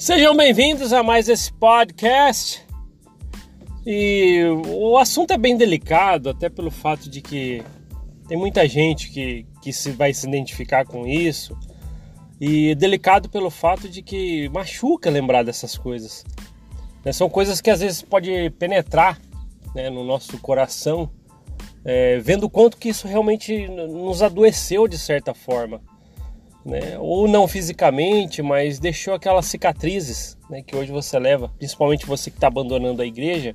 Sejam bem-vindos a mais esse podcast. E o assunto é bem delicado, até pelo fato de que tem muita gente que, que se vai se identificar com isso. E delicado pelo fato de que machuca lembrar dessas coisas. Né? São coisas que às vezes pode penetrar né, no nosso coração, é, vendo o quanto que isso realmente nos adoeceu de certa forma né? ou não fisicamente, mas deixou aquelas cicatrizes né, que hoje você leva, principalmente você que está abandonando a igreja.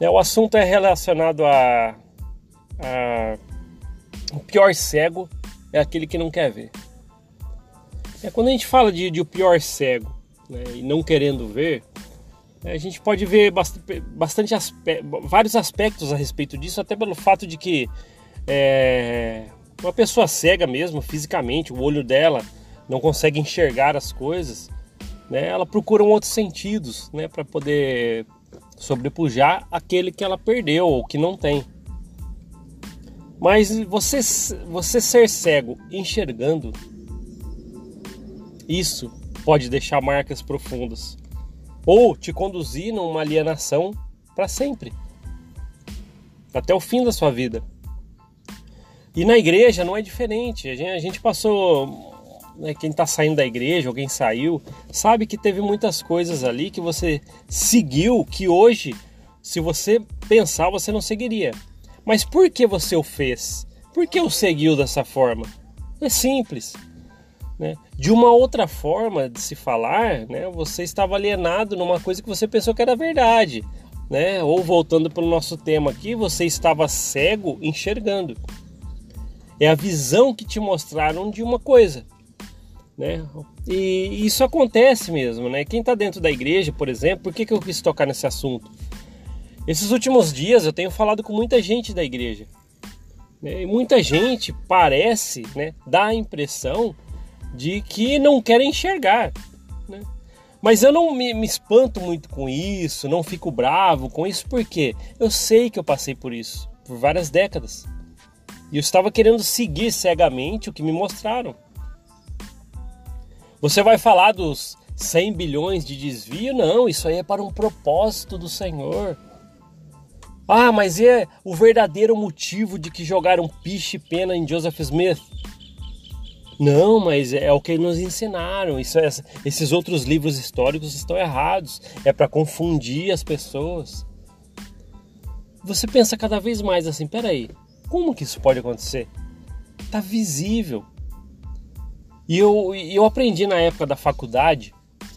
Né? O assunto é relacionado a, a, o pior cego é aquele que não quer ver. É quando a gente fala de, de o pior cego né, e não querendo ver, a gente pode ver bastante, bastante aspe vários aspectos a respeito disso, até pelo fato de que é, uma pessoa cega mesmo, fisicamente, o olho dela não consegue enxergar as coisas, né? Ela procura outros sentidos, né, para poder sobrepujar aquele que ela perdeu ou que não tem. Mas você, você ser cego enxergando, isso pode deixar marcas profundas ou te conduzir numa alienação para sempre, até o fim da sua vida. E na igreja não é diferente. A gente, passou. Né, quem está saindo da igreja, alguém saiu, sabe que teve muitas coisas ali que você seguiu que hoje, se você pensar, você não seguiria. Mas por que você o fez? Por que o seguiu dessa forma? É simples. Né? De uma outra forma de se falar, né, você estava alienado numa coisa que você pensou que era verdade. Né? Ou voltando para o nosso tema aqui, você estava cego enxergando. É a visão que te mostraram de uma coisa. Né? E isso acontece mesmo, né? Quem está dentro da igreja, por exemplo, por que, que eu quis tocar nesse assunto? Esses últimos dias eu tenho falado com muita gente da igreja. Né? E muita gente parece, né, dá a impressão de que não querem enxergar. Né? Mas eu não me, me, espanto muito com isso, não fico bravo com isso, porque eu sei que eu passei por isso por várias décadas. E eu estava querendo seguir cegamente o que me mostraram. Você vai falar dos 100 bilhões de desvio? Não, isso aí é para um propósito do Senhor. Ah, mas é o verdadeiro motivo de que jogaram piche e pena em Joseph Smith? Não, mas é o que nos ensinaram. Isso, é, esses outros livros históricos estão errados. É para confundir as pessoas. Você pensa cada vez mais assim: peraí, como que isso pode acontecer? Tá visível. E eu, eu aprendi na época da faculdade,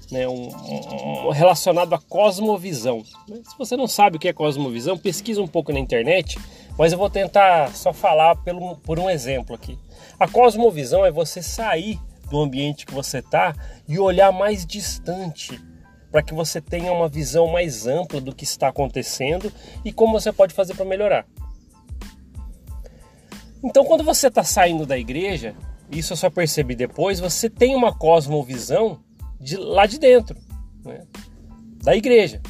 né, um, um, relacionado à cosmovisão. Se você não sabe o que é cosmovisão, pesquisa um pouco na internet, mas eu vou tentar só falar pelo, por um exemplo aqui. A cosmovisão é você sair do ambiente que você está e olhar mais distante, para que você tenha uma visão mais ampla do que está acontecendo e como você pode fazer para melhorar. Então, quando você está saindo da igreja, isso eu só percebi depois, você tem uma cosmovisão de lá de dentro, né? da igreja.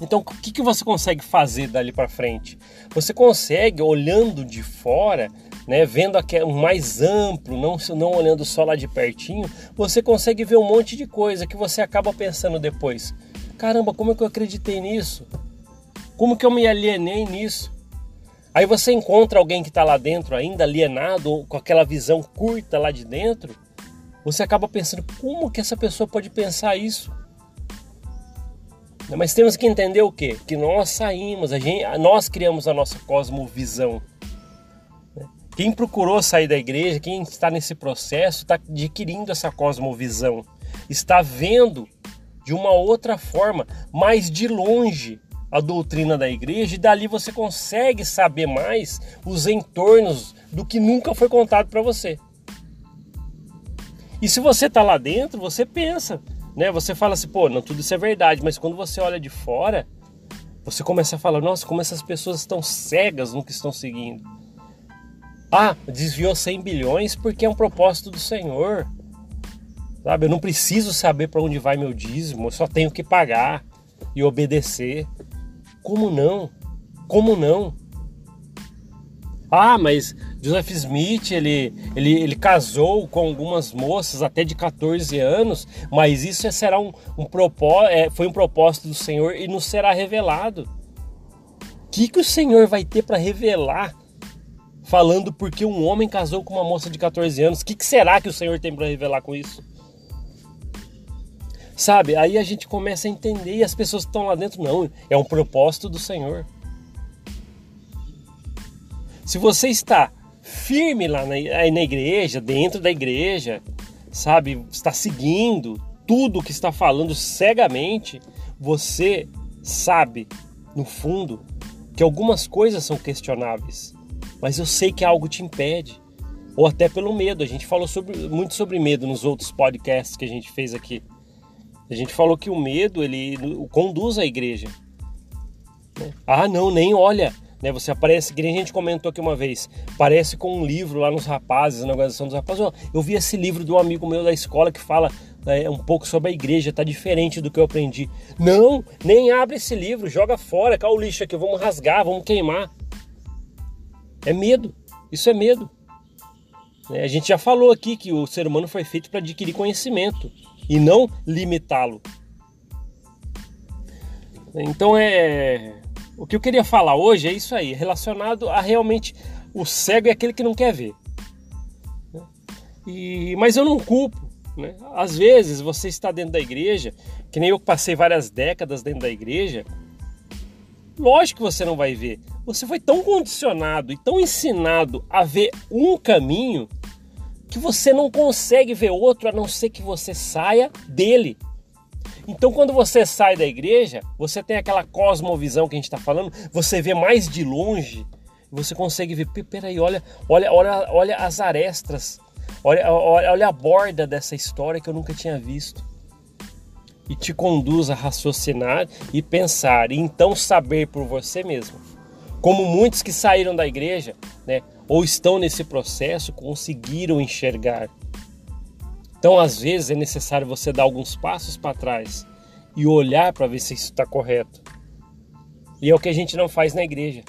Então, o que, que você consegue fazer dali para frente? Você consegue, olhando de fora, né, vendo um mais amplo, não, não olhando só lá de pertinho, você consegue ver um monte de coisa que você acaba pensando depois. Caramba, como é que eu acreditei nisso? Como que eu me alienei nisso? Aí você encontra alguém que está lá dentro ainda alienado, com aquela visão curta lá de dentro, você acaba pensando, como que essa pessoa pode pensar isso? Mas temos que entender o quê? Que nós saímos, a gente, nós criamos a nossa cosmovisão. Quem procurou sair da igreja, quem está nesse processo, está adquirindo essa cosmovisão, está vendo de uma outra forma, mais de longe, a doutrina da igreja e dali você consegue saber mais os entornos do que nunca foi contado para você. E se você está lá dentro, você pensa, né? Você fala assim, pô, não tudo isso é verdade, mas quando você olha de fora, você começa a falar, nossa, como essas pessoas estão cegas no que estão seguindo. Ah, desviou 100 bilhões porque é um propósito do Senhor. Sabe, eu não preciso saber para onde vai meu dízimo, eu só tenho que pagar e obedecer. Como não? Como não? Ah, mas Joseph Smith, ele, ele, ele casou com algumas moças até de 14 anos, mas isso será um, um propó é, foi um propósito do Senhor e nos será revelado. O que, que o Senhor vai ter para revelar falando porque um homem casou com uma moça de 14 anos? O que, que será que o Senhor tem para revelar com isso? Sabe? Aí a gente começa a entender e as pessoas que estão lá dentro, não, é um propósito do Senhor. Se você está firme lá na, aí na igreja, dentro da igreja, sabe? Está seguindo tudo que está falando cegamente, você sabe, no fundo, que algumas coisas são questionáveis, mas eu sei que algo te impede, ou até pelo medo. A gente falou sobre, muito sobre medo nos outros podcasts que a gente fez aqui. A gente falou que o medo ele conduz à igreja. Ah, não, nem olha né? Você aparece, que a gente comentou aqui uma vez, parece com um livro lá nos rapazes, na organização dos rapazes. Eu vi esse livro de um amigo meu da escola que fala é, um pouco sobre a igreja, tá diferente do que eu aprendi. Não, nem abre esse livro, joga fora, cá o lixo aqui, vamos rasgar, vamos queimar. É medo, isso é medo. É, a gente já falou aqui que o ser humano foi feito para adquirir conhecimento e não limitá-lo. Então é o que eu queria falar hoje é isso aí, relacionado a realmente o cego é aquele que não quer ver. E, mas eu não culpo. Né? Às vezes você está dentro da igreja, que nem eu passei várias décadas dentro da igreja, lógico que você não vai ver. Você foi tão condicionado e tão ensinado a ver um caminho que você não consegue ver outro a não ser que você saia dele. Então, quando você sai da igreja, você tem aquela cosmovisão que a gente está falando, você vê mais de longe, você consegue ver, peraí, olha, olha, olha, olha as arestas, olha, olha, olha a borda dessa história que eu nunca tinha visto. E te conduz a raciocinar e pensar, e então saber por você mesmo. Como muitos que saíram da igreja, né, ou estão nesse processo, conseguiram enxergar então, às vezes, é necessário você dar alguns passos para trás e olhar para ver se isso está correto. E é o que a gente não faz na igreja.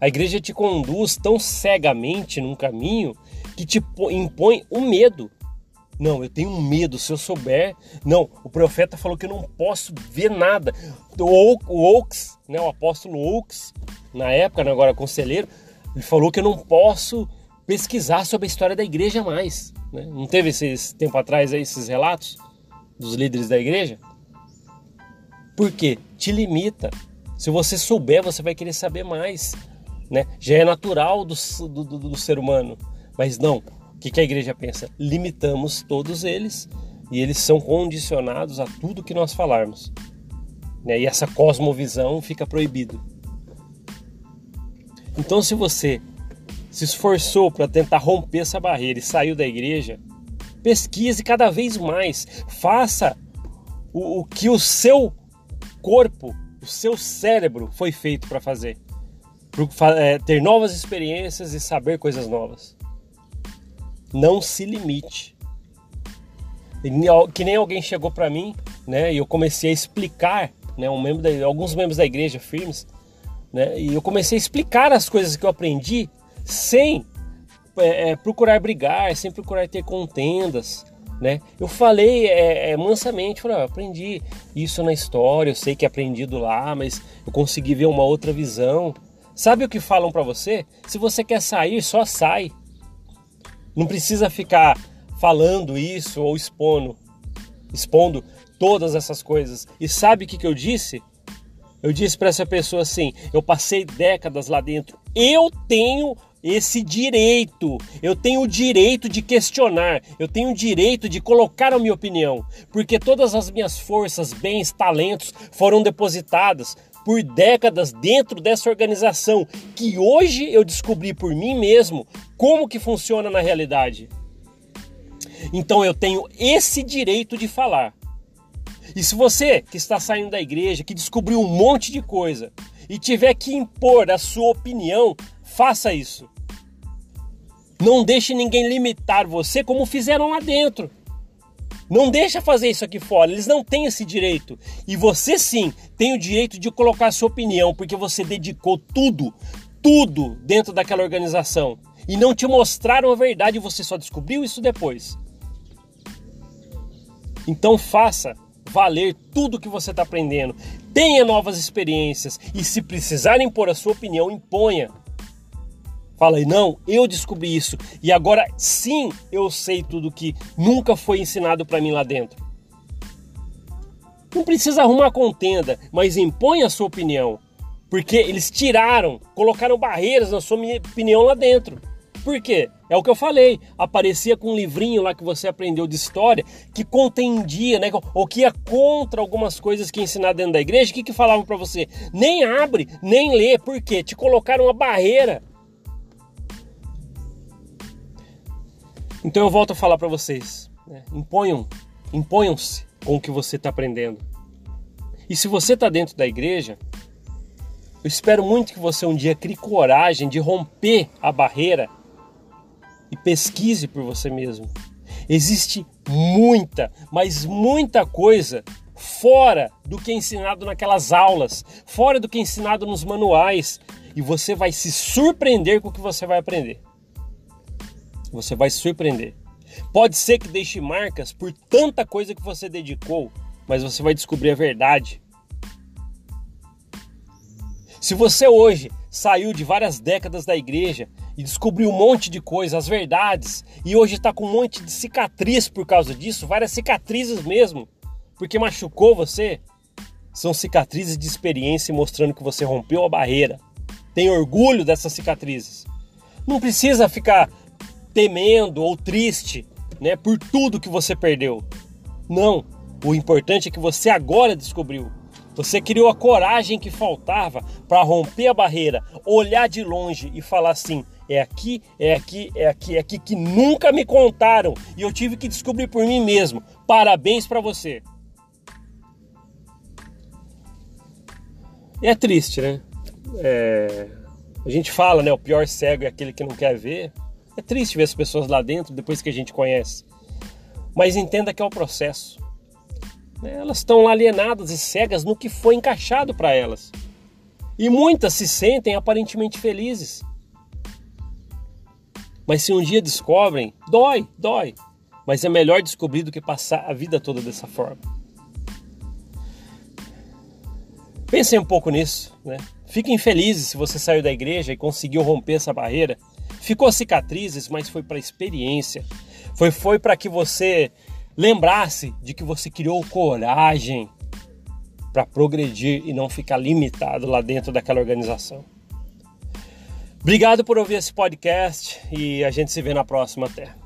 A igreja te conduz tão cegamente num caminho que te impõe o medo. Não, eu tenho medo se eu souber. Não, o profeta falou que eu não posso ver nada. O Oaks, né, o apóstolo Oaks, na época, né, agora conselheiro, ele falou que eu não posso pesquisar sobre a história da igreja mais. Né? Não teve esses tempo atrás aí, esses relatos dos líderes da igreja? Por quê? Te limita. Se você souber, você vai querer saber mais. Né? Já é natural do, do, do, do ser humano. Mas não. O que, que a igreja pensa? Limitamos todos eles e eles são condicionados a tudo que nós falarmos. Né? E essa cosmovisão fica proibido. Então, se você se esforçou para tentar romper essa barreira e saiu da igreja, pesquise cada vez mais, faça o, o que o seu corpo, o seu cérebro foi feito para fazer, para é, ter novas experiências e saber coisas novas. Não se limite. Que nem alguém chegou para mim, né? E eu comecei a explicar, né? Um membro da, alguns membros da igreja firmes, né? E eu comecei a explicar as coisas que eu aprendi sem é, é, procurar brigar, sem procurar ter contendas. Né? Eu falei é, é, mansamente, falei, ah, aprendi isso na história, eu sei que é aprendido lá, mas eu consegui ver uma outra visão. Sabe o que falam para você? Se você quer sair, só sai. Não precisa ficar falando isso ou expondo, expondo todas essas coisas. E sabe o que, que eu disse? Eu disse para essa pessoa assim: eu passei décadas lá dentro, eu tenho esse direito. Eu tenho o direito de questionar, eu tenho o direito de colocar a minha opinião, porque todas as minhas forças, bens, talentos foram depositadas por décadas dentro dessa organização que hoje eu descobri por mim mesmo como que funciona na realidade. Então eu tenho esse direito de falar. E se você que está saindo da igreja, que descobriu um monte de coisa e tiver que impor a sua opinião, faça isso. Não deixe ninguém limitar você como fizeram lá dentro. Não deixa fazer isso aqui fora, eles não têm esse direito. E você sim tem o direito de colocar a sua opinião, porque você dedicou tudo, tudo dentro daquela organização e não te mostraram a verdade você só descobriu isso depois. Então faça valer tudo que você está aprendendo. Tenha novas experiências e se precisar impor a sua opinião, imponha. Fala não, eu descobri isso e agora sim eu sei tudo que nunca foi ensinado para mim lá dentro. Não precisa arrumar contenda, mas impõe a sua opinião. Porque eles tiraram, colocaram barreiras na sua opinião lá dentro. Por quê? É o que eu falei. Aparecia com um livrinho lá que você aprendeu de história que contendia, né? Ou que ia contra algumas coisas que ensinado dentro da igreja. O que, que falavam para você? Nem abre, nem lê. Por quê? Te colocaram uma barreira. Então eu volto a falar para vocês. Né? Imponham, imponham-se com o que você está aprendendo. E se você está dentro da igreja, eu espero muito que você um dia crie coragem de romper a barreira e pesquise por você mesmo. Existe muita, mas muita coisa fora do que é ensinado naquelas aulas, fora do que é ensinado nos manuais, e você vai se surpreender com o que você vai aprender. Você vai se surpreender. Pode ser que deixe marcas por tanta coisa que você dedicou, mas você vai descobrir a verdade. Se você hoje saiu de várias décadas da igreja e descobriu um monte de coisas, as verdades, e hoje está com um monte de cicatriz por causa disso, várias cicatrizes mesmo, porque machucou você, são cicatrizes de experiência mostrando que você rompeu a barreira. Tem orgulho dessas cicatrizes. Não precisa ficar temendo ou triste, né, por tudo que você perdeu. Não, o importante é que você agora descobriu. Você criou a coragem que faltava para romper a barreira, olhar de longe e falar assim: é aqui, é aqui, é aqui, é aqui que nunca me contaram e eu tive que descobrir por mim mesmo. Parabéns para você. É triste, né? É... A gente fala, né? O pior cego é aquele que não quer ver. É triste ver as pessoas lá dentro depois que a gente conhece. Mas entenda que é o processo. Elas estão alienadas e cegas no que foi encaixado para elas. E muitas se sentem aparentemente felizes. Mas se um dia descobrem, dói, dói. Mas é melhor descobrir do que passar a vida toda dessa forma. Pensem um pouco nisso, né? Fiquem felizes se você saiu da igreja e conseguiu romper essa barreira Ficou cicatrizes, mas foi para experiência. Foi foi para que você lembrasse de que você criou coragem para progredir e não ficar limitado lá dentro daquela organização. Obrigado por ouvir esse podcast e a gente se vê na próxima até.